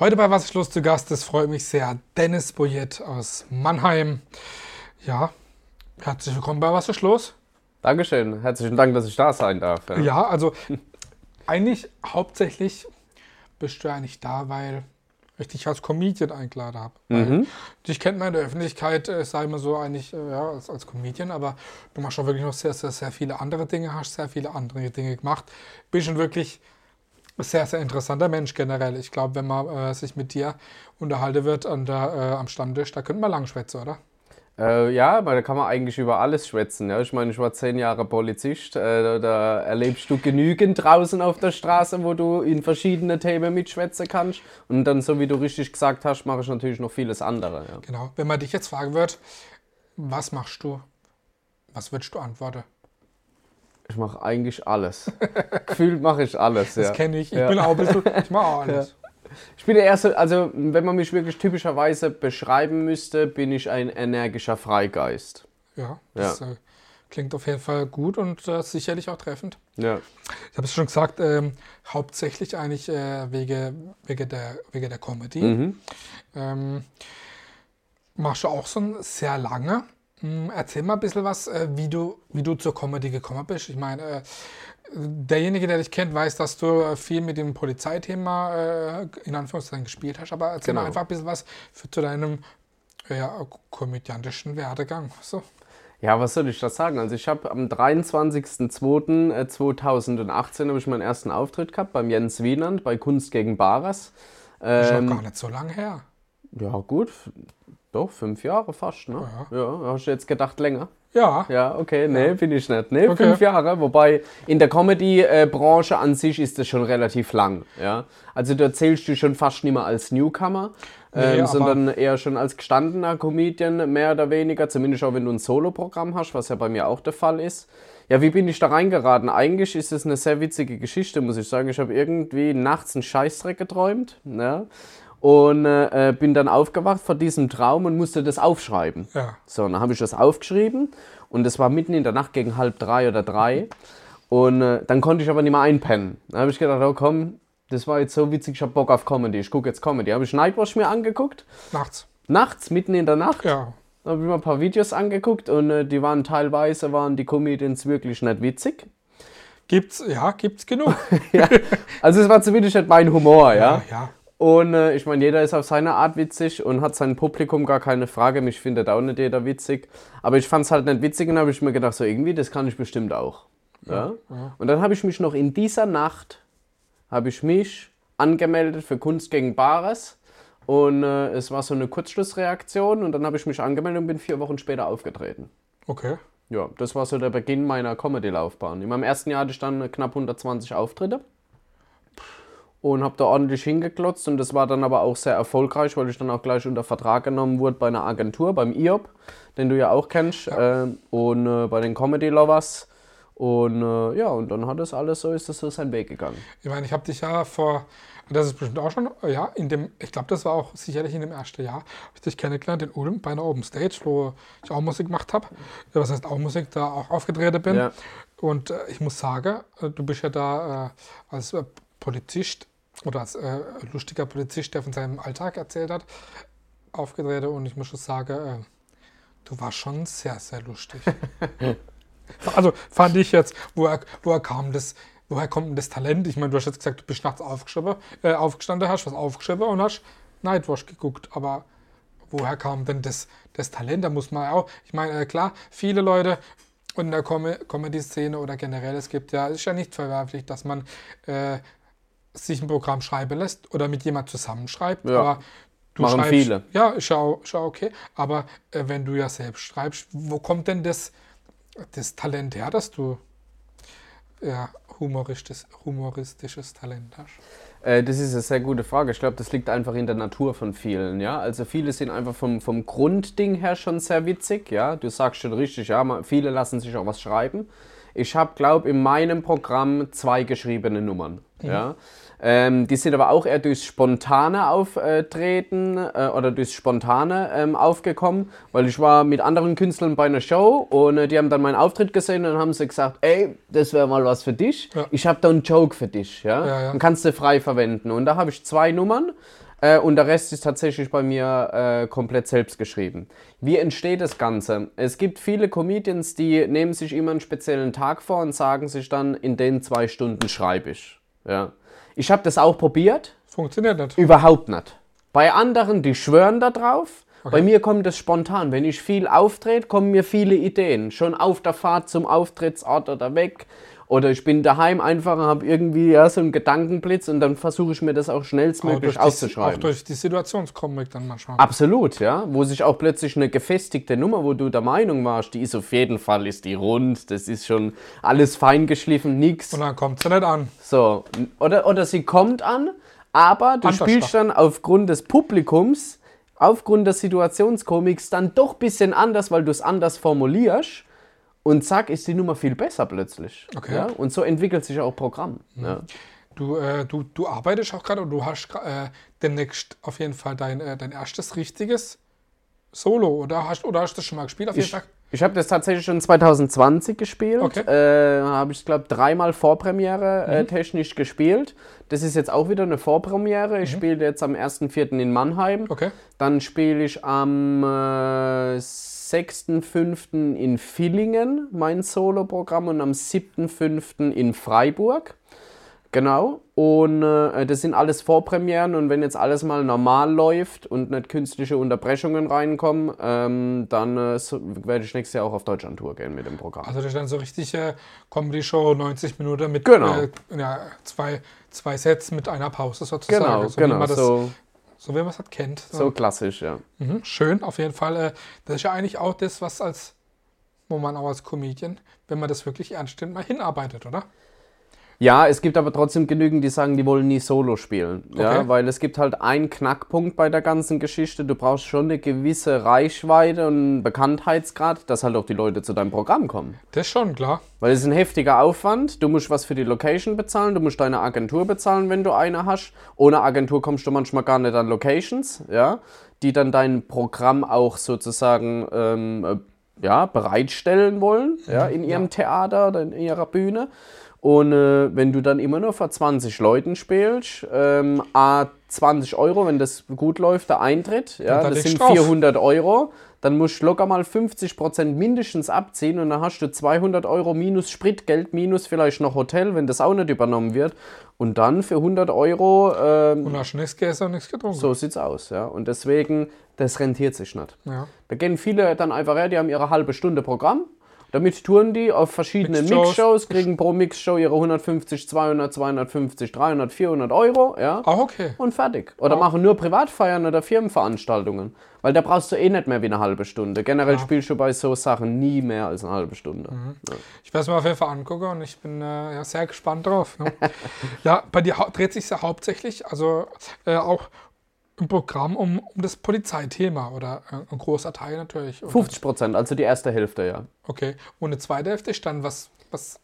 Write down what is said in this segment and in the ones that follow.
Heute bei Was ist los zu Gast, das freut mich sehr, Dennis Boyett aus Mannheim. Ja, herzlich willkommen bei Was ist los? Dankeschön, herzlichen Dank, dass ich da sein darf. Ja, ja also eigentlich hauptsächlich bist du eigentlich da, weil ich dich als Comedian eingeladen habe. Mhm. Dich kennt man in der Öffentlichkeit, äh, sei mal so eigentlich äh, ja, als, als Comedian, aber du machst schon wirklich noch sehr, sehr, sehr viele andere Dinge, hast sehr viele andere Dinge gemacht. Bist schon wirklich sehr, sehr interessanter Mensch generell. Ich glaube, wenn man äh, sich mit dir unterhalten wird an der, äh, am Stammtisch, da könnte man lang schwätzen, oder? Äh, ja, da kann man eigentlich über alles schwätzen. Ja? Ich meine, ich war zehn Jahre Polizist. Äh, da, da, erlebst du genügend draußen auf der Straße, wo du in verschiedene Themen mitschwätzen kannst. Und dann, so wie du richtig gesagt hast, mache ich natürlich noch vieles andere. Ja. Genau. Wenn man dich jetzt fragen wird, was machst du? Was würdest du antworten? Ich mache eigentlich alles. Gefühlt mache ich alles. Das kenne ich. Ich ja. bin auch ein bisschen, ich mache auch alles. Ich bin der erste, also wenn man mich wirklich typischerweise beschreiben müsste, bin ich ein energischer Freigeist. Ja, das ja. Äh, klingt auf jeden Fall gut und äh, sicherlich auch treffend. Ja. Ich habe es schon gesagt, ähm, hauptsächlich eigentlich äh, wegen, wegen, der, wegen der Comedy. Mhm. Ähm, machst du auch schon sehr lange. Hm, erzähl mal ein bisschen was, äh, wie du, wie du zur Comedy gekommen bist. Ich meine, äh, derjenige, der dich kennt, weiß, dass du äh, viel mit dem Polizeithema in Anführungszeichen gespielt hast. Aber erzähl genau. mal einfach ein bisschen was für, zu deinem ja, komödiantischen Werdegang. So. Ja, was soll ich da sagen? Also ich habe am 23.02.2018 habe ich meinen ersten Auftritt gehabt beim Jens Wienand bei Kunst gegen Bares. Ähm, ist noch gar nicht so lange her. Ja, gut. Doch, fünf Jahre fast, ne? Ja. ja. Hast du jetzt gedacht länger? Ja. Ja, okay, nee, bin ich nicht. Nee, okay. fünf Jahre. Wobei in der Comedy-Branche an sich ist das schon relativ lang. Ja? Also da zählst du schon fast nicht mehr als Newcomer, nee, ähm, sondern eher schon als gestandener Comedian, mehr oder weniger. Zumindest auch wenn du ein Solo-Programm hast, was ja bei mir auch der Fall ist. Ja, wie bin ich da reingeraten? Eigentlich ist es eine sehr witzige Geschichte, muss ich sagen. Ich habe irgendwie nachts einen Scheißdreck geträumt. Ja? Und äh, bin dann aufgewacht vor diesem Traum und musste das aufschreiben. Ja. So, dann habe ich das aufgeschrieben und das war mitten in der Nacht gegen halb drei oder drei und äh, dann konnte ich aber nicht mehr einpennen. Dann habe ich gedacht, oh komm, das war jetzt so witzig, ich habe Bock auf Comedy, ich gucke jetzt Comedy. Habe ich Nightwatch mir angeguckt. Nachts. Nachts, mitten in der Nacht. Ja. Dann habe ich mir ein paar Videos angeguckt und äh, die waren teilweise, waren die Comedians wirklich nicht witzig. Gibt's, ja, gibt's genug. ja. Also es war zumindest nicht mein Humor, ja. Ja, ja. Und äh, ich meine, jeder ist auf seine Art witzig und hat sein Publikum gar keine Frage. Mich findet auch nicht jeder witzig. Aber ich fand es halt nicht witzig und habe ich mir gedacht, so irgendwie, das kann ich bestimmt auch. Ja? ja. Und dann habe ich mich noch in dieser Nacht, habe ich mich angemeldet für Kunst gegen Bares. Und äh, es war so eine Kurzschlussreaktion und dann habe ich mich angemeldet und bin vier Wochen später aufgetreten. Okay. Ja, das war so der Beginn meiner Comedy-Laufbahn. In meinem ersten Jahr hatte ich dann knapp 120 Auftritte und habe da ordentlich hingeklotzt und das war dann aber auch sehr erfolgreich, weil ich dann auch gleich unter Vertrag genommen wurde bei einer Agentur, beim IOP, den du ja auch kennst, ja. äh, und äh, bei den Comedy Lovers. Und äh, ja, und dann hat das alles so, ist das so seinen Weg gegangen. Ich meine, ich habe dich ja vor, das ist bestimmt auch schon, ja, in dem, ich glaube, das war auch sicherlich in dem ersten Jahr, habe ich dich kennengelernt in Ulm bei einer Open Stage, wo ich auch Musik gemacht habe. Was heißt auch Musik, da auch aufgetreten bin. Ja. Und äh, ich muss sagen, äh, du bist ja da äh, als Polizist oder als äh, lustiger Polizist, der von seinem Alltag erzählt hat, aufgetreten und ich muss schon sagen, äh, du warst schon sehr, sehr lustig. also fand ich jetzt, woher, woher kam das, woher kommt denn das Talent? Ich meine, du hast jetzt gesagt, du bist nachts äh, aufgestanden, hast was aufgeschrieben und hast Nightwash geguckt, aber woher kam denn das, das Talent? Da muss man auch, ich meine, äh, klar, viele Leute in der Com Comedy-Szene oder generell, es gibt ja, es ist ja nicht verwerflich, dass man äh, sich ein Programm schreiben lässt oder mit jemand zusammenschreibt. Ja. Aber du Machen schreibst, viele. Ja, ist ja, auch, ist ja okay. Aber äh, wenn du ja selbst schreibst, wo kommt denn das, das Talent her, dass du ja, humoristisches, humoristisches Talent hast? Äh, das ist eine sehr gute Frage. Ich glaube, das liegt einfach in der Natur von vielen. Ja? Also viele sind einfach vom, vom Grundding her schon sehr witzig. Ja? Du sagst schon richtig, ja, viele lassen sich auch was schreiben. Ich habe, glaube in meinem Programm zwei geschriebene Nummern. Mhm. Ja? Ähm, die sind aber auch eher durchs spontane Auftreten äh, oder durchs spontane ähm, aufgekommen, weil ich war mit anderen Künstlern bei einer Show und äh, die haben dann meinen Auftritt gesehen und haben sie gesagt, ey, das wäre mal was für dich. Ja. Ich habe da einen Joke für dich, ja, ja, ja. und kannst du frei verwenden. Und da habe ich zwei Nummern. Äh, und der Rest ist tatsächlich bei mir äh, komplett selbst geschrieben. Wie entsteht das Ganze? Es gibt viele Comedians, die nehmen sich immer einen speziellen Tag vor und sagen sich dann, in den zwei Stunden schreibe ich. Ja. Ich habe das auch probiert. Funktioniert nicht. Überhaupt nicht. Bei anderen, die schwören da drauf. Okay. Bei mir kommt es spontan. Wenn ich viel auftrete, kommen mir viele Ideen. Schon auf der Fahrt zum Auftrittsort oder weg. Oder ich bin daheim einfach und habe irgendwie ja, so einen Gedankenblitz und dann versuche ich mir das auch schnellstmöglich auch aufzuschreiben. Die, auch durch die Situationskomik dann manchmal. Absolut, ja. Wo sich auch plötzlich eine gefestigte Nummer, wo du der Meinung warst, die ist auf jeden Fall, ist die rund, das ist schon alles fein geschliffen, nix. Und dann kommt sie nicht an. So, oder, oder sie kommt an, aber du Anders spielst dann aufgrund des Publikums, aufgrund der Situationskomiks dann doch ein bisschen anders, weil du es anders formulierst und zack, ist die Nummer viel besser plötzlich. Okay. Ja? Und so entwickelt sich auch Programm. Mhm. Ja. Du, äh, du, du arbeitest auch gerade und du hast äh, demnächst auf jeden Fall dein, äh, dein erstes richtiges Solo, oder hast, oder hast du das schon mal gespielt? Auf jeden ich, Fall? Ich habe das tatsächlich schon 2020 gespielt. Okay. Äh, habe ich, glaube dreimal Vorpremiere äh, mhm. technisch gespielt. Das ist jetzt auch wieder eine Vorpremiere. Ich mhm. spiele jetzt am 1.4. in Mannheim. Okay. Dann spiele ich am äh, 6.5. in Villingen mein Solo-Programm und am 7.5. in Freiburg. Genau. Und äh, das sind alles Vorpremieren und wenn jetzt alles mal normal läuft und nicht künstliche Unterbrechungen reinkommen, ähm, dann äh, so, werde ich nächstes Jahr auch auf Deutschland-Tour gehen mit dem Programm. Also das ist dann so richtig äh, Comedy-Show, 90 Minuten mit genau. äh, ja, zwei, zwei Sets mit einer Pause sozusagen. Genau, so genau. so, so wie man es halt kennt. So. klassisch, ja. Mhm, schön, auf jeden Fall. Äh, das ist ja eigentlich auch das, was als, wo man auch als Comedian, wenn man das wirklich ernst nimmt, mal hinarbeitet, oder? Ja, es gibt aber trotzdem genügend, die sagen, die wollen nie Solo spielen. Okay. Ja, weil es gibt halt einen Knackpunkt bei der ganzen Geschichte. Du brauchst schon eine gewisse Reichweite und Bekanntheitsgrad, dass halt auch die Leute zu deinem Programm kommen. Das ist schon, klar. Weil es ist ein heftiger Aufwand. Du musst was für die Location bezahlen, du musst deine Agentur bezahlen, wenn du eine hast. Ohne Agentur kommst du manchmal gar nicht an Locations, ja, die dann dein Programm auch sozusagen ähm, ja, bereitstellen wollen, ja, in ihrem ja. Theater oder in ihrer Bühne. Und äh, wenn du dann immer nur vor 20 Leuten spielst, ähm, A 20 Euro, wenn das gut läuft, der Eintritt, ja, das sind 400 drauf. Euro, dann musst du locker mal 50% mindestens abziehen und dann hast du 200 Euro minus Spritgeld, minus vielleicht noch Hotel, wenn das auch nicht übernommen wird. Und dann für 100 Euro. Ähm, und hast nichts gegessen und nichts getrunken. So sieht's aus, ja. Und deswegen, das rentiert sich nicht. Ja. Da gehen viele dann einfach her, die haben ihre halbe Stunde Programm damit touren die auf verschiedenen Mixshows, kriegen pro Mixshow ihre 150, 200, 250, 300, 400 Euro. Ja? Ah, okay. Und fertig. Oder ah. machen nur Privatfeiern oder Firmenveranstaltungen. Weil da brauchst du eh nicht mehr wie eine halbe Stunde. Generell ja. spielst du bei so Sachen nie mehr als eine halbe Stunde. Mhm. Ja. Ich werde es mir auf jeden Fall angucken und ich bin äh, ja, sehr gespannt drauf. Ne? ja, bei dir dreht sich ja hauptsächlich, also äh, auch im Programm um, um das Polizeithema oder äh, ein großer Teil natürlich. 50 Prozent, also die erste Hälfte, ja. Okay. Und eine zweite Hälfte ist dann was, was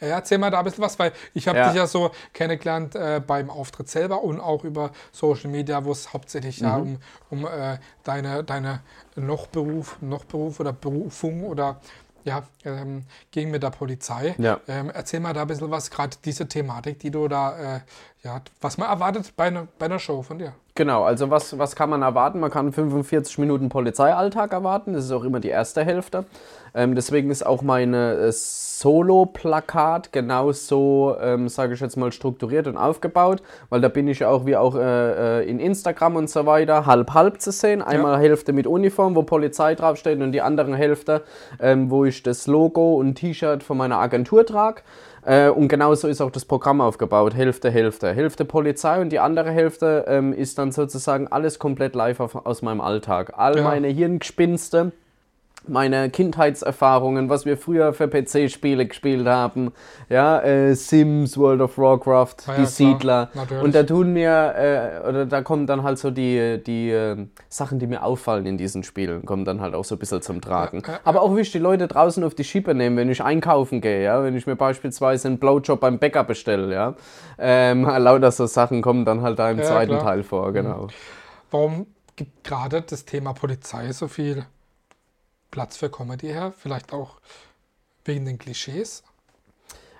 äh, erzähl mal da ein bisschen was, weil ich habe ja. dich ja so kennengelernt äh, beim Auftritt selber und auch über Social Media, wo es hauptsächlich mhm. ja um, um äh, deine, deine Nochberuf, Nochberuf oder Berufung oder ja, ähm, gegen mit der Polizei. Ja. Ähm, erzähl mal da ein bisschen was, gerade diese Thematik, die du da, äh, ja, was man erwartet bei, ne, bei einer Show von dir. Genau, also was, was kann man erwarten? Man kann 45 Minuten Polizeialltag erwarten, das ist auch immer die erste Hälfte. Ähm, deswegen ist auch meine äh, Solo-Plakat genauso, ähm, sage ich jetzt mal, strukturiert und aufgebaut, weil da bin ich ja auch wie auch äh, äh, in Instagram und so weiter halb-halb zu sehen. Einmal ja. Hälfte mit Uniform, wo Polizei draufsteht und die andere Hälfte, ähm, wo ich das Logo und T-Shirt von meiner Agentur trage. Äh, und genauso ist auch das Programm aufgebaut. Hälfte, Hälfte. Hälfte Polizei und die andere Hälfte ähm, ist dann sozusagen alles komplett live auf, aus meinem Alltag. All ja. meine Hirngespinste meine Kindheitserfahrungen, was wir früher für PC-Spiele gespielt haben, ja, äh, Sims, World of Warcraft, ja, die ja, Siedler. Und da tun mir, äh, oder da kommen dann halt so die, die äh, Sachen, die mir auffallen in diesen Spielen, kommen dann halt auch so ein bisschen zum Tragen. Ja, Aber auch wie ich die Leute draußen auf die Schippe nehme, wenn ich einkaufen gehe, ja, wenn ich mir beispielsweise einen Blowjob beim Bäcker bestelle, ja, ähm, lauter so Sachen kommen dann halt da im zweiten klar. Teil vor, genau. Mhm. Warum gibt gerade das Thema Polizei so viel Platz für Comedy her? Vielleicht auch wegen den Klischees?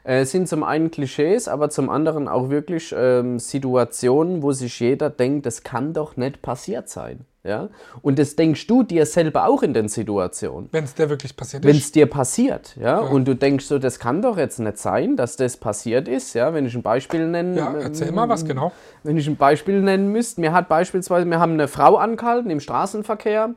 äh, sind zum einen Klischees, aber zum anderen auch wirklich ähm, Situationen, wo sich jeder denkt, das kann doch nicht passiert sein. Ja? Und das denkst du dir selber auch in den Situationen. Wenn es dir wirklich passiert ist. Wenn es dir passiert, ja? ja? Und du denkst so, das kann doch jetzt nicht sein, dass das passiert ist, ja? Wenn ich ein Beispiel nennen. Ja, erzähl mal was genau. Wenn ich ein Beispiel nennen müsste, mir hat beispielsweise, wir haben eine Frau angehalten im Straßenverkehr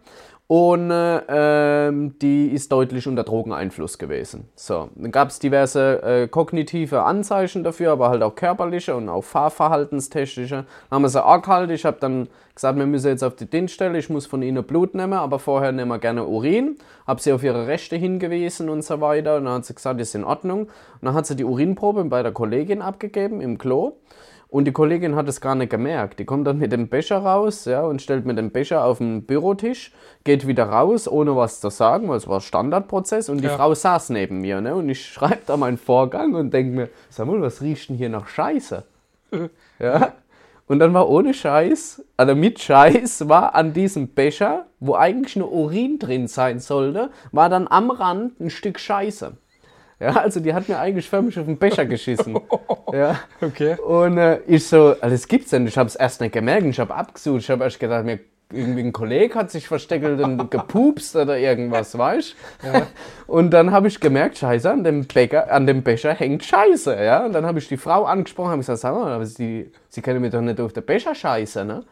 und äh, die ist deutlich unter Drogeneinfluss gewesen. So, dann gab es diverse äh, kognitive Anzeichen dafür, aber halt auch körperliche und auch fahrverhaltenstechnische. Dann haben wir sie angehalten. Ich habe dann gesagt, wir müssen jetzt auf die Dienststelle, ich muss von ihnen Blut nehmen, aber vorher nehmen wir gerne Urin. Habe sie auf ihre Rechte hingewiesen und so weiter. Und dann hat sie gesagt, ist in Ordnung. Und dann hat sie die Urinprobe bei der Kollegin abgegeben im Klo. Und die Kollegin hat es gar nicht gemerkt. Die kommt dann mit dem Becher raus ja, und stellt mir den Becher auf den Bürotisch, geht wieder raus, ohne was zu sagen, weil es war Standardprozess. Und die ja. Frau saß neben mir. Ne? Und ich schreibe da meinen Vorgang und denke mir, sag mal, was riecht denn hier nach Scheiße? ja. Und dann war ohne Scheiß, also mit Scheiß, war an diesem Becher, wo eigentlich nur Urin drin sein sollte, war dann am Rand ein Stück Scheiße. Ja, also die hat mir eigentlich förmlich auf den Becher geschissen. ja. Okay. Und äh, ich so, also das gibt's denn. Ich habe es erst nicht gemerkt. Ich habe abgesucht. Ich habe erst gedacht, mir irgendwie ein Kollege hat sich versteckelt und gepupst oder irgendwas, weißt ja. Und dann habe ich gemerkt, scheiße, an dem, Bäcker, an dem Becher hängt Scheiße, ja. Und dann habe ich die Frau angesprochen, habe gesagt, sag mal, aber sie, sie können mir doch nicht auf den Becher scheiße, ne?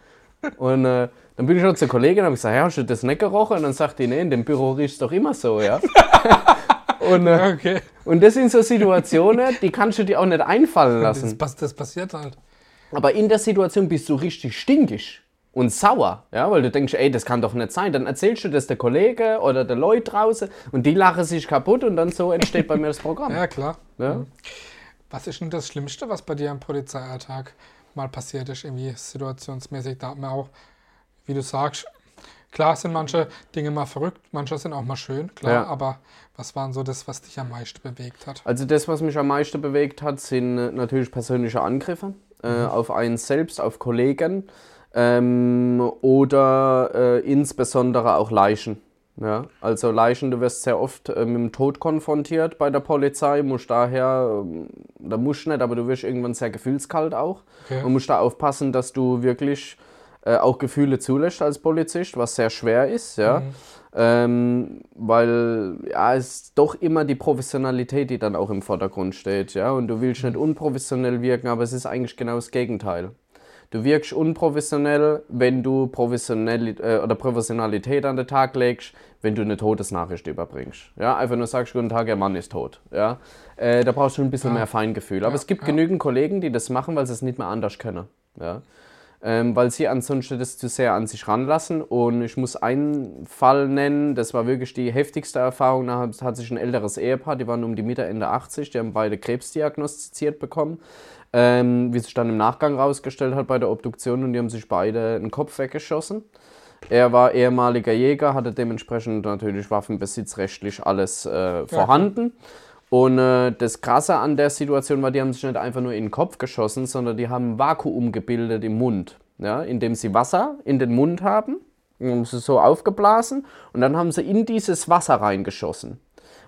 Und äh, dann bin ich auch zur Kollegin und habe gesagt, ja, hast du das nicht gerochen? Und dann sagt die, nee, in dem Büro riecht es doch immer so, ja. Und, äh, okay. und das sind so Situationen, die kannst du dir auch nicht einfallen lassen. Das, das passiert halt. Aber in der Situation bist du richtig stinkig und sauer, ja, weil du denkst, ey, das kann doch nicht sein. Dann erzählst du das der Kollege oder der Leute draußen und die lachen sich kaputt und dann so entsteht bei mir das Programm. Ja, klar. Ja? Mhm. Was ist denn das Schlimmste, was bei dir am Polizeialltag mal passiert ist, irgendwie situationsmäßig? Da hat man auch, wie du sagst, Klar sind manche Dinge mal verrückt, manche sind auch mal schön, klar, ja. aber was war so das, was dich am meisten bewegt hat? Also das, was mich am meisten bewegt hat, sind äh, natürlich persönliche Angriffe äh, mhm. auf einen selbst, auf Kollegen ähm, oder äh, insbesondere auch Leichen. Ja, also Leichen, du wirst sehr oft äh, mit dem Tod konfrontiert bei der Polizei, musst daher, äh, da musst du nicht, aber du wirst irgendwann sehr gefühlskalt auch okay. und musst da aufpassen, dass du wirklich äh, auch Gefühle zulässt als Polizist, was sehr schwer ist, ja. Mhm. Ähm, weil ja, es ist doch immer die Professionalität, die dann auch im Vordergrund steht, ja. Und du willst nicht unprofessionell wirken, aber es ist eigentlich genau das Gegenteil. Du wirkst unprofessionell, wenn du professionell äh, oder Professionalität an den Tag legst, wenn du eine Todesnachricht überbringst. Ja, einfach nur sagst, guten Tag, der Mann ist tot. Ja, äh, da brauchst du ein bisschen ja. mehr Feingefühl. Aber ja, es gibt ja. genügend Kollegen, die das machen, weil sie es nicht mehr anders können. Ja ähm, weil sie ansonsten das zu sehr an sich ranlassen. Und ich muss einen Fall nennen, das war wirklich die heftigste Erfahrung. Da hat sich ein älteres Ehepaar, die waren um die Mitte, Ende 80, die haben beide Krebs diagnostiziert bekommen. Ähm, wie sich dann im Nachgang herausgestellt hat bei der Obduktion und die haben sich beide den Kopf weggeschossen. Er war ehemaliger Jäger, hatte dementsprechend natürlich waffenbesitzrechtlich alles äh, vorhanden. Ja. Und äh, das Krasse an der Situation war, die haben sich nicht einfach nur in den Kopf geschossen, sondern die haben ein Vakuum gebildet im Mund, ja, indem sie Wasser in den Mund haben, haben sie so aufgeblasen und dann haben sie in dieses Wasser reingeschossen.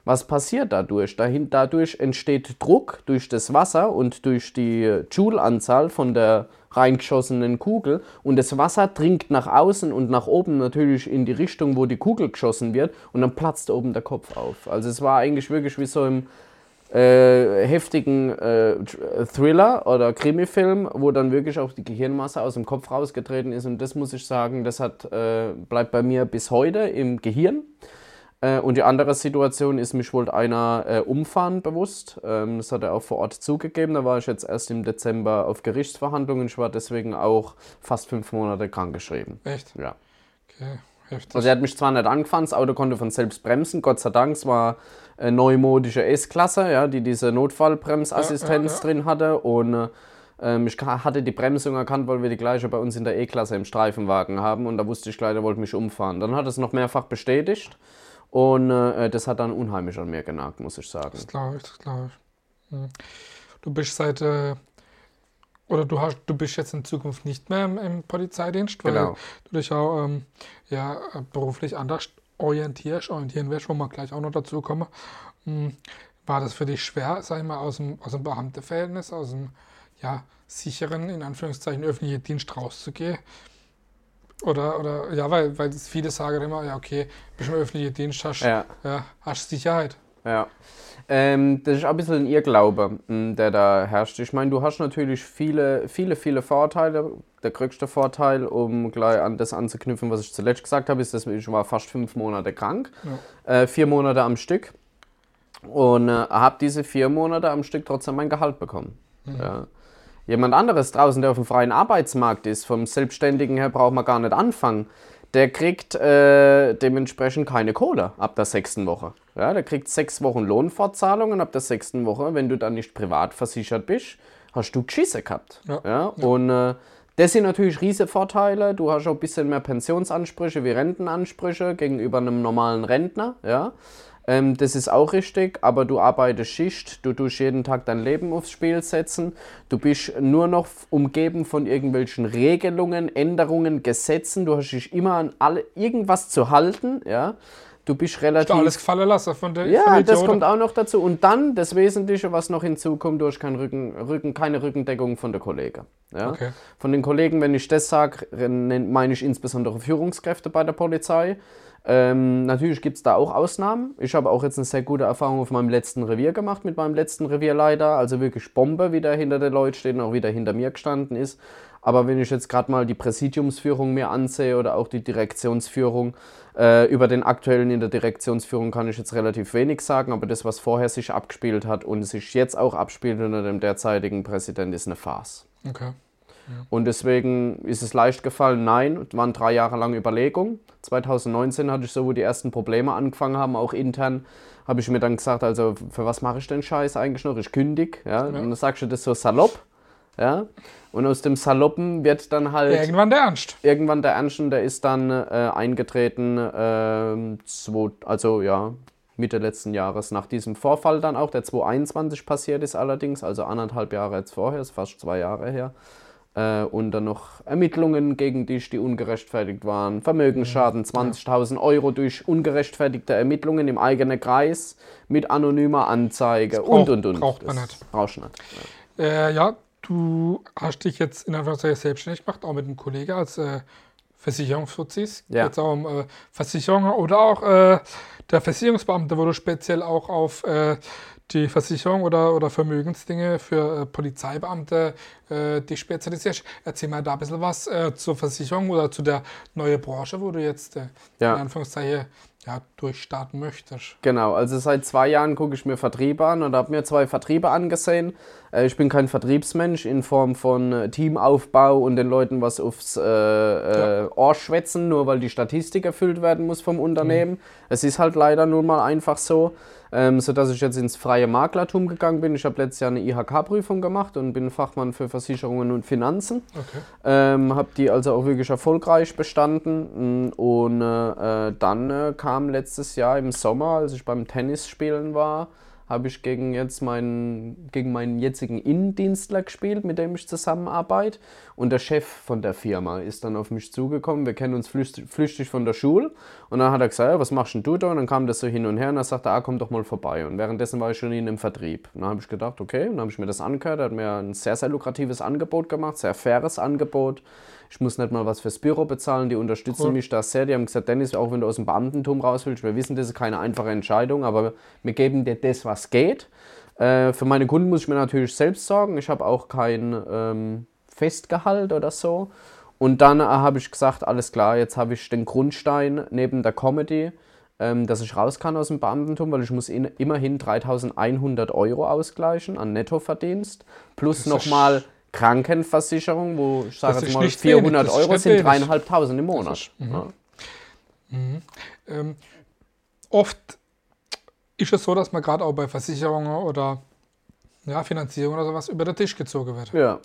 Was passiert dadurch? Dahin, dadurch entsteht Druck durch das Wasser und durch die Joule-Anzahl von der reingeschossenen Kugel und das Wasser dringt nach außen und nach oben natürlich in die Richtung, wo die Kugel geschossen wird und dann platzt oben der Kopf auf. Also es war eigentlich wirklich wie so im äh, heftigen äh, Thriller oder Krimifilm, wo dann wirklich auch die Gehirnmasse aus dem Kopf rausgetreten ist und das muss ich sagen, das hat, äh, bleibt bei mir bis heute im Gehirn. Äh, und die andere Situation ist, mich wollte einer äh, umfahren bewusst. Ähm, das hat er auch vor Ort zugegeben. Da war ich jetzt erst im Dezember auf Gerichtsverhandlungen. Ich war deswegen auch fast fünf Monate krankgeschrieben. Echt? Ja. Okay. Heftig. Also er hat mich zwar nicht angefahren, das Auto konnte von selbst bremsen, Gott sei Dank, es war eine neumodische S-Klasse, ja, die diese Notfallbremsassistenz ja, ja, ja. drin hatte und ähm, ich hatte die Bremsung erkannt, weil wir die gleiche bei uns in der E-Klasse im Streifenwagen haben und da wusste ich gleich, er wollte mich umfahren. Dann hat er es noch mehrfach bestätigt und äh, das hat dann unheimlich an mir genagt, muss ich sagen. Das glaube ich, das glaube ich. Hm. Du bist seit, äh, oder du, hast, du bist jetzt in Zukunft nicht mehr im, im Polizeidienst, weil genau. du dich auch ähm, ja, beruflich anders orientierst, orientieren wirst, wo wir gleich auch noch dazu kommen. Hm. War das für dich schwer, sag ich mal, aus dem, aus dem Beamtenverhältnis, aus dem ja, sicheren, in Anführungszeichen, öffentlichen Dienst rauszugehen? Oder, oder ja, weil, weil viele sagen immer, ja, okay, bist im öffentlichen Dienst, hast, ja. Ja, hast Sicherheit. Ja. Ähm, das ist ein bisschen ein Irrglaube, hm, der da herrscht. Ich meine, du hast natürlich viele, viele, viele Vorteile. Der größte Vorteil, um gleich an das anzuknüpfen, was ich zuletzt gesagt habe, ist, dass ich war fast fünf Monate krank, ja. äh, vier Monate am Stück und äh, habe diese vier Monate am Stück trotzdem mein Gehalt bekommen. Mhm. Ja. Jemand anderes draußen, der auf dem freien Arbeitsmarkt ist, vom Selbstständigen her braucht man gar nicht anfangen der kriegt äh, dementsprechend keine Kohle ab der sechsten Woche. Ja, der kriegt sechs Wochen Lohnfortzahlungen ab der sechsten Woche. Wenn du dann nicht privat versichert bist, hast du Geschisse gehabt. Ja. ja? Und äh, das sind natürlich riesige Vorteile. Du hast auch ein bisschen mehr Pensionsansprüche wie Rentenansprüche gegenüber einem normalen Rentner. Ja? Ähm, das ist auch richtig, aber du arbeitest Schicht, du tust jeden Tag dein Leben aufs Spiel setzen. Du bist nur noch umgeben von irgendwelchen Regelungen, Änderungen, Gesetzen. Du hast dich immer an alle, irgendwas zu halten. Ja? Du bist relativ. Du alles gefallen lassen von der Ja, von das kommt auch noch dazu. Und dann das Wesentliche, was noch hinzukommt, du hast kein Rücken, Rücken, keine Rückendeckung von der Kollegen. Ja? Okay. Von den Kollegen, wenn ich das sage, meine ich insbesondere Führungskräfte bei der Polizei. Ähm, natürlich gibt es da auch Ausnahmen. Ich habe auch jetzt eine sehr gute Erfahrung auf meinem letzten Revier gemacht mit meinem letzten Revierleiter. Also wirklich Bombe, wie der hinter den Leuten steht und auch wieder hinter mir gestanden ist. Aber wenn ich jetzt gerade mal die Präsidiumsführung mir ansehe oder auch die Direktionsführung, äh, über den aktuellen in der Direktionsführung kann ich jetzt relativ wenig sagen, aber das, was vorher sich abgespielt hat und sich jetzt auch abspielt unter dem derzeitigen Präsident, ist eine Farce. Okay. Und deswegen ist es leicht gefallen, nein, es waren drei Jahre lang Überlegung. 2019 hatte ich so, wo die ersten Probleme angefangen haben, auch intern, habe ich mir dann gesagt, also für was mache ich denn Scheiß eigentlich noch? Ich kündig, ja? ja. Und dann sagst du das so salopp, ja. Und aus dem Saloppen wird dann halt. Irgendwann der Ernst. Irgendwann der Ernst und der ist dann äh, eingetreten, äh, zwei, also ja, Mitte letzten Jahres. Nach diesem Vorfall dann auch, der 2021 passiert ist allerdings, also anderthalb Jahre jetzt vorher, ist fast zwei Jahre her äh, und dann noch Ermittlungen gegen dich, die ungerechtfertigt waren, Vermögensschaden 20.000 Euro durch ungerechtfertigte Ermittlungen im eigenen Kreis mit anonymer Anzeige brauch, und und und. Braucht man nicht. Brauchst nicht. Ja. Äh, ja. du hast dich jetzt in Anführungszeichen selbstständig gemacht, auch mit einem Kollegen als äh, Versicherungsfuzis. Ja. Jetzt auch um äh, Versicherungen oder auch äh, der Versicherungsbeamte, wo du speziell auch auf äh, die Versicherung oder, oder Vermögensdinge für äh, Polizeibeamte äh, dich spezialisierst. Erzähl mal da ein bisschen was äh, zur Versicherung oder zu der neuen Branche, wo du jetzt äh, ja. in Anführungszeichen ja, durchstarten möchtest. Genau, also seit zwei Jahren gucke ich mir Vertriebe an und habe mir zwei Vertriebe angesehen. Äh, ich bin kein Vertriebsmensch in Form von äh, Teamaufbau und den Leuten was aufs äh, ja. Ohr schwätzen, nur weil die Statistik erfüllt werden muss vom Unternehmen. Mhm. Es ist halt leider nun mal einfach so ähm, sodass ich jetzt ins freie Maklertum gegangen bin. Ich habe letztes Jahr eine IHK-Prüfung gemacht und bin Fachmann für Versicherungen und Finanzen. Okay. Ähm, habe die also auch wirklich erfolgreich bestanden und äh, dann äh, kam letztes Jahr im Sommer, als ich beim Tennis spielen war, habe ich gegen jetzt meinen, gegen meinen jetzigen Innendienstler gespielt, mit dem ich zusammenarbeite. Und der Chef von der Firma ist dann auf mich zugekommen. Wir kennen uns flüchtig von der Schule. Und dann hat er gesagt, ja, was machst denn du da? Und dann kam das so hin und her und er sagte, ah, komm doch mal vorbei. Und währenddessen war ich schon in einem Vertrieb. Und dann habe ich gedacht, okay, und dann habe ich mir das angehört. Er hat mir ein sehr, sehr lukratives Angebot gemacht, sehr faires Angebot. Ich muss nicht mal was fürs Büro bezahlen, die unterstützen cool. mich da sehr. Die haben gesagt, Dennis, auch wenn du aus dem Beamtentum raus willst, wir wissen, das ist keine einfache Entscheidung, aber wir geben dir das, was geht. Äh, für meine Kunden muss ich mir natürlich selbst sorgen. Ich habe auch kein ähm, Festgehalt oder so. Und dann äh, habe ich gesagt, alles klar, jetzt habe ich den Grundstein neben der Comedy, ähm, dass ich raus kann aus dem Beamtentum, weil ich muss in, immerhin 3.100 Euro ausgleichen an Nettoverdienst, plus nochmal Krankenversicherung, wo ich sage jetzt mal 400 Euro sind dreieinhalbtausend im Monat. Ist, mhm. Ja. Mhm. Ähm, oft ist es so, dass man gerade auch bei Versicherungen oder ja, Finanzierung oder sowas über den Tisch gezogen wird. Ja.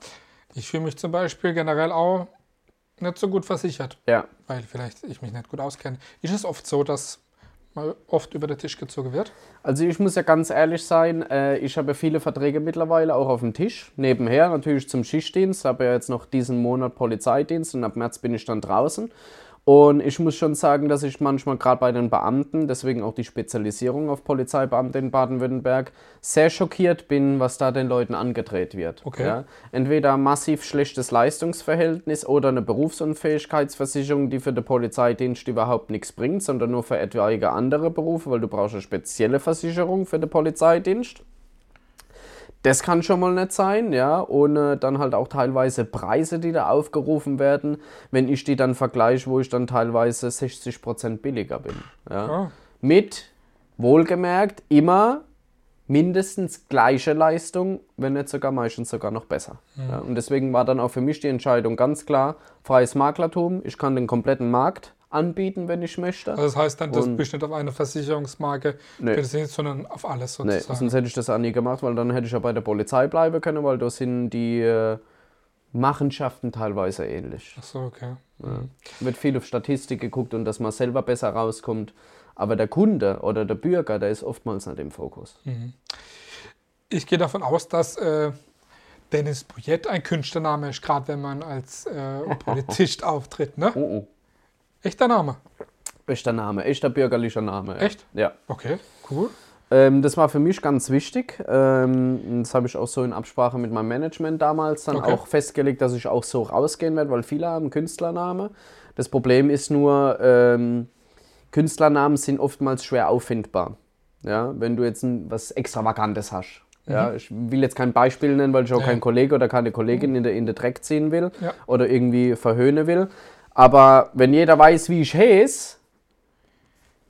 Ich fühle mich zum Beispiel generell auch nicht so gut versichert. Ja. Weil vielleicht ich mich nicht gut auskenne. Ist es oft so, dass mal oft über den Tisch gezogen wird? Also ich muss ja ganz ehrlich sein, äh, ich habe viele Verträge mittlerweile auch auf dem Tisch. Nebenher natürlich zum Schichtdienst, habe ja jetzt noch diesen Monat Polizeidienst und ab März bin ich dann draußen. Und ich muss schon sagen, dass ich manchmal gerade bei den Beamten, deswegen auch die Spezialisierung auf Polizeibeamte in Baden-Württemberg, sehr schockiert bin, was da den Leuten angedreht wird. Okay. Ja? Entweder massiv schlechtes Leistungsverhältnis oder eine Berufsunfähigkeitsversicherung, die für den Polizeidienst überhaupt nichts bringt, sondern nur für etwaige andere Berufe, weil du brauchst eine spezielle Versicherung für den Polizeidienst. Das kann schon mal nicht sein, ja. Und äh, dann halt auch teilweise Preise, die da aufgerufen werden, wenn ich die dann vergleiche, wo ich dann teilweise 60% billiger bin. Ja. Ja. Mit, wohlgemerkt, immer mindestens gleiche Leistung, wenn nicht sogar meistens sogar noch besser. Ja. Und deswegen war dann auch für mich die Entscheidung ganz klar, freies Maklertum, ich kann den kompletten Markt anbieten, wenn ich möchte. Also das heißt dann, das bist nicht auf eine Versicherungsmarke, Nee. nee. sondern auf alles Nee, sozusagen. sonst hätte ich das auch nie gemacht, weil dann hätte ich ja bei der Polizei bleiben können, weil da sind die äh, Machenschaften teilweise ähnlich. Ach so, okay. Wird viel auf Statistik geguckt und dass man selber besser rauskommt. Aber der Kunde oder der Bürger, der ist oftmals nicht im Fokus. Ich gehe davon aus, dass äh, Dennis Boyette ein Künstlername ist, gerade wenn man als äh, Politist auftritt, ne? Oh, oh. Echter Name. Echter Name, echter bürgerlicher Name. ja. Echt? Ja. Okay, cool. Ähm, das war für mich ganz wichtig. Ähm, das habe ich auch so in Absprache mit meinem Management damals dann Okay. auch festgelegt, dass ich auch so rausgehen werde, weil viele haben Künstlername. Das Problem ist nur, ähm, Künstlernamen sind oftmals schwer auffindbar. Ja, wenn du jetzt ein, was Extravagantes hast. Ja, ich will jetzt kein Beispiel nennen, weil ich auch Ja. keinen Kollege oder keine Kollegin in den in der Dreck ziehen will Ja. oder irgendwie verhöhnen will. Aber wenn jeder weiß, wie ich heiße,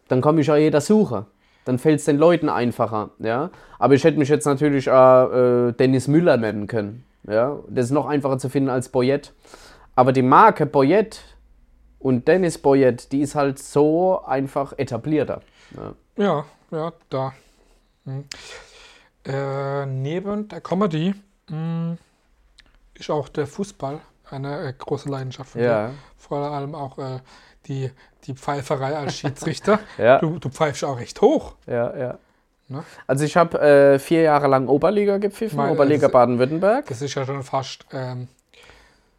dann komme ich auch jeder suchen. Dann fällt es den Leuten einfacher. Ja? Aber ich hätte mich jetzt natürlich äh, Dennis Müller nennen können. Ja? Das ist noch einfacher zu finden als Boyette. Aber die Marke Boyette und Dennis Boyette, die ist halt so einfach etablierter. Ja. Ja, ja, da. Hm. Äh, neben der Comedy mh, ist auch der Fußball eine äh, große Leidenschaft von dir. Ja. Vor allem auch äh, die, die Pfeiferei als Schiedsrichter. Ja. du, du pfeifst auch recht hoch. Ja, ja. Ne? Also ich habe äh, vier Jahre lang Oberliga gepfiffen, Meine, Oberliga Baden-Württemberg. Das ist ja schon fast ähm,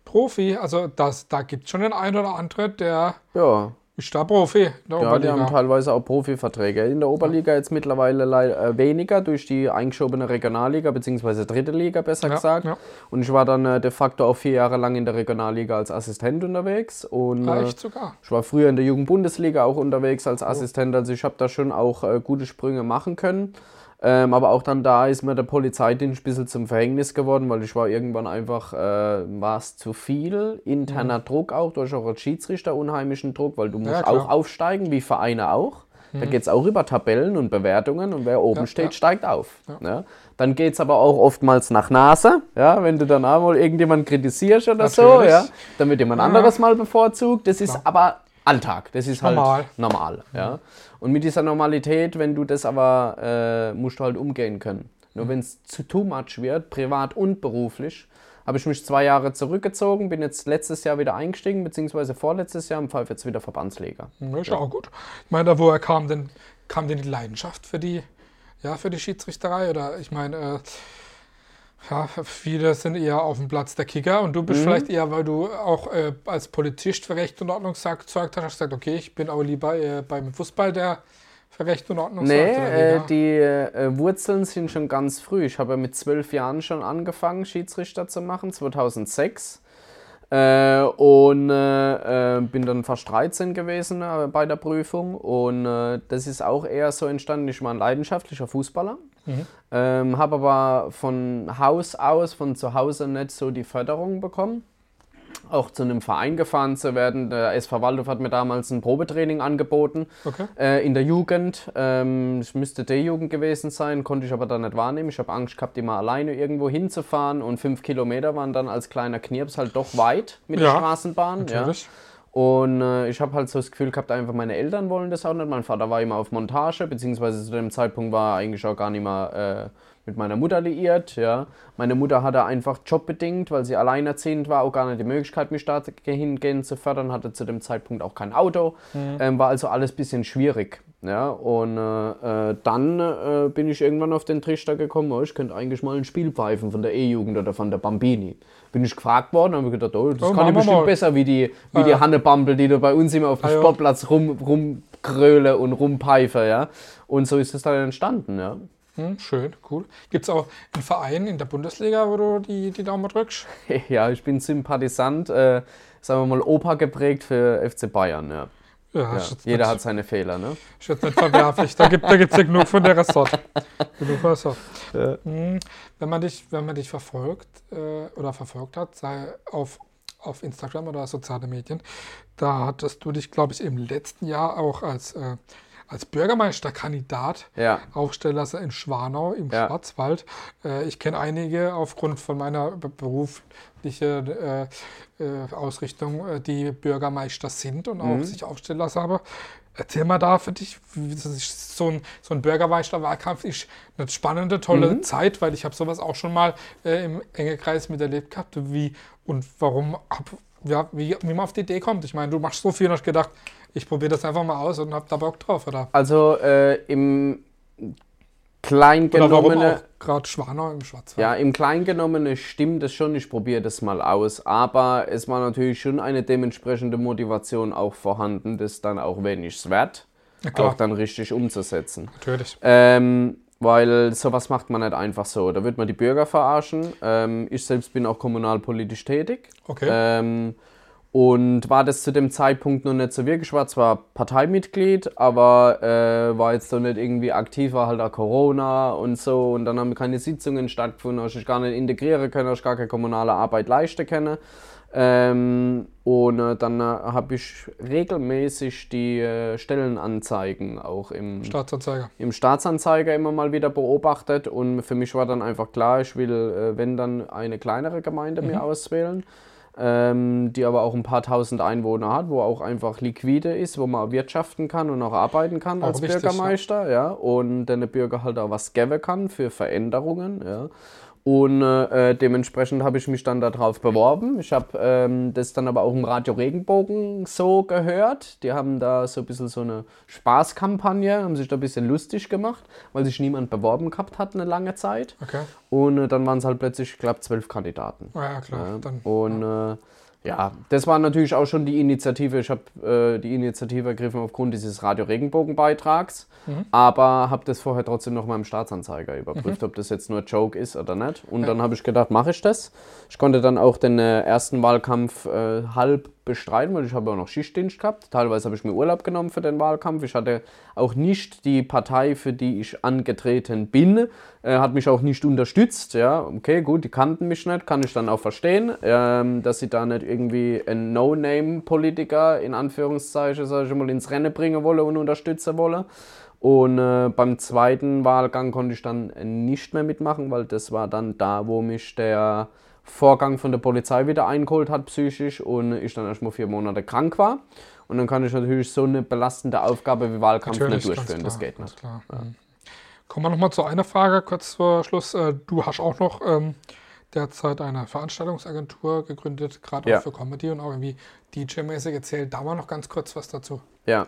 Profi. Also das, da gibt es schon den einen oder anderen, der Ja, ist da Profi der Ja, die haben Oberliga. teilweise auch Profiverträge. In der Oberliga jetzt mittlerweile äh, weniger durch die eingeschobene Regionalliga, beziehungsweise dritte Liga besser Ja, gesagt. ja. Und ich war dann äh, de facto auch vier Jahre lang in der Regionalliga als Assistent unterwegs. Und äh, sogar. ich war früher in der Jugendbundesliga auch unterwegs als Assistent. Also ich habe da schon auch äh, gute Sprünge machen können. Ähm, aber auch dann da ist mir der Polizeidienst ein bisschen zum Verhängnis geworden, weil ich war irgendwann einfach, äh, war es zu viel, interner Druck auch, durch auch als Schiedsrichter unheimlichen Druck, weil du musst Mhm. Mhm. auch aufsteigen, wie Vereine auch. Da geht es auch über Tabellen und Bewertungen und wer oben Ja, steht, ja. steigt auf. Ja. Dann geht es aber auch oftmals nach Nase, ja, wenn du dann auch mal irgendjemand kritisierst oder so, Natürlich. ja, dann wird jemand anderes mal bevorzugt. Das ist aber Alltag, das ist halt Normal. normal. Ja. Und mit dieser Normalität, wenn du das aber, äh, musst du halt umgehen können. Nur wenn es zu too much wird, privat und beruflich, habe ich mich zwei Jahre zurückgezogen, bin jetzt letztes Jahr wieder eingestiegen, beziehungsweise vorletztes Jahr und pfeife jetzt wieder Verbandsleger. Ja, ist ja. auch gut. Ich meine, da woher kam denn, kam denn die Leidenschaft für die, ja, für die Schiedsrichterei? Oder ich meine, äh, ja, viele sind eher auf dem Platz der Kicker und du bist Mhm. vielleicht eher, weil du auch äh, als Politist für Recht und Ordnung sagt, gesagt hast, hast gesagt, okay, ich bin aber lieber äh, beim Fußball, der für Recht und Ordnung Nee, sagt. äh, die äh, Wurzeln sind schon ganz früh. Ich habe ja mit zwölf Jahren schon angefangen, Schiedsrichter zu machen, 2006. Äh, und äh, äh, bin dann fast 13 gewesen äh, bei der Prüfung. Und äh, das ist auch eher so entstanden. Ich war ein leidenschaftlicher Fußballer. Ähm, habe aber von Haus aus, von zu Hause nicht so die Förderung bekommen. Auch zu einem Verein gefahren zu werden. Der SV Waldorf hat mir damals ein Probetraining angeboten Okay. äh, in der Jugend. Ähm, ich müsste D-Jugend gewesen sein, konnte ich aber dann nicht wahrnehmen. Ich habe Angst gehabt, immer alleine irgendwo hinzufahren und fünf Kilometer waren dann als kleiner Knirps halt doch weit mit der Ja, Straßenbahn. Ja. Und äh, ich habe halt so das Gefühl gehabt, einfach meine Eltern wollen das auch nicht. Mein Vater war immer auf Montage, beziehungsweise zu dem Zeitpunkt war er eigentlich auch gar nicht mehr äh, mit meiner Mutter liiert. Ja. Meine Mutter hatte einfach jobbedingt, weil sie alleinerziehend war, auch gar nicht die Möglichkeit, mich da hingehen zu fördern, hatte zu dem Zeitpunkt auch kein Auto. Ähm, war also alles ein bisschen schwierig. Ja, und äh, äh, dann äh, bin ich irgendwann auf den Trichter gekommen, oh, ich könnte eigentlich mal ein Spiel pfeifen von der E-Jugend oder von der Bambini. Bin ich gefragt worden, habe gedacht, oh, das oh, kann ich bestimmt mal. besser wie die, wie ah, die Hanne Bambel, die da bei uns immer auf dem ah, Sportplatz rum, rumgröle und rumpfeife, ja. Und so ist es dann entstanden, ja. Hm, schön, cool. Gibt es auch einen Verein in der Bundesliga, wo du die, die Daumen drückst? ja, ich bin Sympathisant, äh, sagen wir mal, Opa geprägt für FC Bayern, ja. Ja, ja. Jeder hat seine Fehler, ne? Ist jetzt nicht verwerflich. Da gibt es da ja genug von der Ressort. genug von Ressort. Ja. Hm, wenn, man dich, wenn man dich verfolgt äh, oder verfolgt hat, sei auf, auf Instagram oder soziale Medien, da hattest du dich, glaube ich, im letzten Jahr auch als, äh, als Bürgermeisterkandidat ja. aufstellen lassen in Schwanau im ja. Schwarzwald. Äh, ich kenne einige aufgrund von meiner beruflichen äh, äh, Ausrichtung, äh, die Bürgermeister sind und auch mhm. sich aufstellen lassen haben. Erzähl mal da für dich, so ein, so ein Bürgermeisterwahlkampf ist eine spannende, tolle mhm. Zeit, weil ich habe sowas auch schon mal äh, im engen Kreis miterlebt gehabt. Wie und warum, hab, ja, wie, wie man auf die Idee kommt. Ich meine, du machst so viel und hast gedacht, ich probiere das einfach mal aus und habe da Bock drauf, oder? Also äh, im Kleingenommene. Gerade Schwanau im Schwarzwald. Ja, im Kleingenommene stimmt es schon, ich probiere das mal aus. Aber es war natürlich schon eine dementsprechende Motivation auch vorhanden, das dann auch, wenn ich es werde, auch dann richtig umzusetzen. Natürlich. Ähm, weil sowas macht man nicht einfach so. Da wird man die Bürger verarschen. Ähm, ich selbst bin auch kommunalpolitisch tätig. Okay. Ähm, und war das zu dem Zeitpunkt noch nicht so wirklich. Ich war zwar Parteimitglied, aber äh, war jetzt so nicht irgendwie aktiv, war halt auch Corona und so. Und dann haben keine Sitzungen stattgefunden, habe ich gar nicht integrieren können, ich gar keine kommunale Arbeit leisten können. Ähm, und äh, dann äh, habe ich regelmäßig die äh, Stellenanzeigen auch im Staatsanzeiger. im Staatsanzeiger immer mal wieder beobachtet. Und für mich war dann einfach klar, ich will, äh, wenn dann eine kleinere Gemeinde mhm. mir auswählen ähm, die aber auch ein paar tausend Einwohner hat, wo auch einfach liquide ist, wo man wirtschaften kann und auch arbeiten kann auch als wichtig, Bürgermeister, ja. ja. und der Bürger halt auch was geben kann für Veränderungen, ja. Und äh, dementsprechend habe ich mich dann darauf beworben. Ich habe ähm, das dann aber auch im Radio Regenbogen so gehört. Die haben da so ein bisschen so eine Spaßkampagne, haben sich da ein bisschen lustig gemacht, weil sich niemand beworben gehabt hat eine lange Zeit. Okay. Und äh, dann waren es halt plötzlich, ich glaube, zwölf Kandidaten. Ja, klar. Ja. Dann, und ja. Äh, ja, das war natürlich auch schon die Initiative. Ich habe äh, die Initiative ergriffen aufgrund dieses Radio-Regenbogen-Beitrags, mhm. aber habe das vorher trotzdem noch mal im Staatsanzeiger überprüft, mhm. ob das jetzt nur Joke ist oder nicht. Und ja. dann habe ich gedacht, mache ich das. Ich konnte dann auch den äh, ersten Wahlkampf äh, halb bestreiten, weil ich habe auch noch Schichtdienst gehabt. Teilweise habe ich mir Urlaub genommen für den Wahlkampf. Ich hatte auch nicht die Partei, für die ich angetreten bin, äh, hat mich auch nicht unterstützt. Ja, okay, gut, die kannten mich nicht, kann ich dann auch verstehen, ähm, dass sie da nicht irgendwie einen No-Name-Politiker in Anführungszeichen, sage ich mal, ins Rennen bringen wollen und unterstützen wollen. Und äh, beim zweiten Wahlgang konnte ich dann nicht mehr mitmachen, weil das war dann da, wo mich der Vorgang von der Polizei wieder eingeholt hat, psychisch, und ich dann erstmal vier Monate krank war. Und dann kann ich natürlich so eine belastende Aufgabe wie Wahlkampf natürlich, nicht durchführen. Klar, das geht nicht. Ja. Kommen wir nochmal zu einer Frage, kurz vor Schluss. Äh, du hast auch noch ähm, derzeit eine Veranstaltungsagentur gegründet, gerade ja. auch für Comedy und auch irgendwie DJ-mäßig. Erzähl da mal noch ganz kurz was dazu. Ja.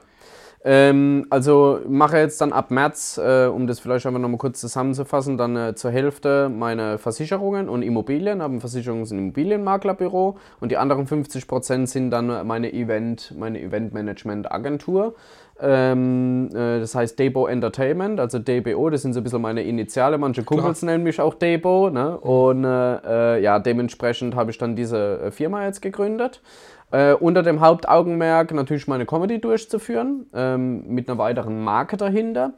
Ähm, also mache jetzt dann ab März, äh, um das vielleicht einfach nochmal kurz zusammenzufassen, dann äh, zur Hälfte meine Versicherungen und Immobilien, habe ein Versicherungs- und Immobilienmaklerbüro und die anderen 50 Prozent sind dann meine Event, meine Eventmanagement-Agentur. Ähm, äh, das heißt Debo Entertainment, also DBO, das sind so ein bisschen meine Initiale. Manche Kumpels Klar. nennen mich auch Debo. Ne? Und äh, äh, ja, dementsprechend habe ich dann diese äh, Firma jetzt gegründet. Äh, unter dem Hauptaugenmerk natürlich meine Comedy durchzuführen, ähm, mit einer weiteren Marke dahinter.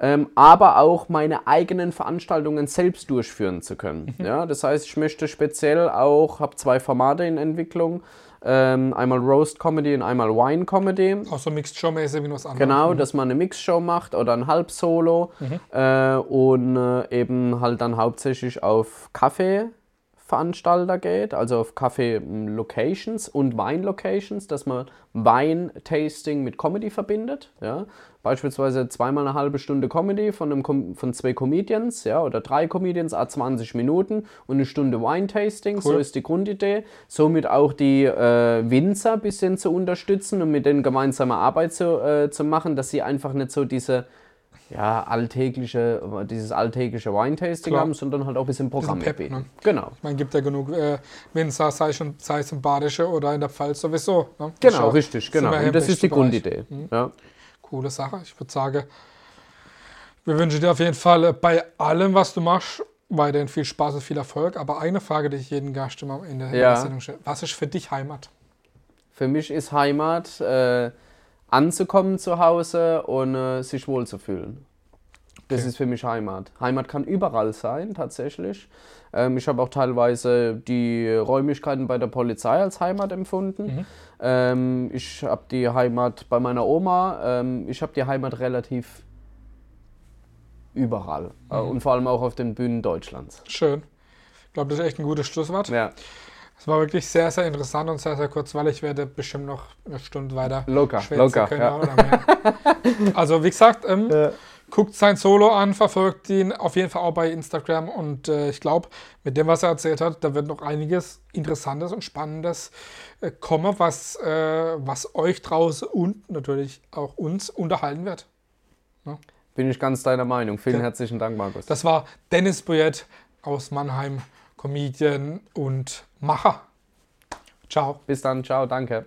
Ähm, aber auch meine eigenen Veranstaltungen selbst durchführen zu können. Mhm. Ja, das heißt, ich möchte speziell auch, habe zwei Formate in Entwicklung, ähm, einmal Roast Comedy und einmal Wine Comedy. Auch so Mixed Show mäßig wie was anderes. Genau, mhm. dass man eine Mixed Show macht oder ein Halbsolo mhm. äh, und äh, eben halt dann hauptsächlich auf Kaffee Veranstalter geht, also auf Kaffee-Locations und Wein-Locations, dass man Wein-Tasting mit Comedy verbindet. Ja? Beispielsweise zweimal eine halbe Stunde Comedy von, einem, von zwei Comedians ja? oder drei Comedians, a 20 Minuten und eine Stunde Wine-Tasting. Cool. So ist die Grundidee. Somit auch die äh, Winzer ein bisschen zu unterstützen und mit denen gemeinsame Arbeit zu, äh, zu machen, dass sie einfach nicht so diese ja, alltägliche, dieses alltägliche Wine-Tasting haben, sondern halt auch ein bisschen Programm Pep, Ne? Genau. Ich meine, gibt ja genug äh, Winzer, sei, schon, sei es im Badische oder in der Pfalz sowieso. Ne? Genau, Schau, richtig, genau. Und das ist die. Grundidee. Mhm. Ja. Coole Sache. Ich würde sagen, wir wünschen dir auf jeden Fall äh, bei allem, was du machst, weiterhin viel Spaß und viel Erfolg. Aber eine Frage, die ich jeden Gast immer in der, ja. Sendung stelle. Was ist für dich Heimat? Für mich ist Heimat... Äh, anzukommen zu Hause und äh, sich wohlzufühlen. Das okay. ist für mich Heimat. Heimat kann überall sein, tatsächlich. Ähm, ich habe auch teilweise die Räumlichkeiten bei der Polizei als Heimat empfunden. Mhm. Ähm, ich habe die Heimat bei meiner Oma. Ähm, ich habe die Heimat relativ überall. Äh, mhm. Äh, und vor allem auch auf den Bühnen Deutschlands. Schön. Ich glaube, das ist echt ein gutes Schlusswort. Ja. Es war wirklich sehr, sehr interessant und sehr, sehr kurz, weil Ich werde bestimmt noch eine Stunde weiter locker, locker, können. Ja. also wie gesagt, ähm, ja. guckt sein Solo an, verfolgt ihn auf jeden Fall auch bei Instagram und äh, ich glaube, mit dem, was er erzählt hat, da wird noch einiges Interessantes und Spannendes äh, kommen, was, äh, was euch draußen und natürlich auch uns unterhalten wird. Ja. Bin ich ganz deiner Meinung. Vielen herzlichen Dank, Markus. Das war Dennis Boyett aus Mannheim. Comedian und Macher. Ciao. Bis dann, ciao, danke.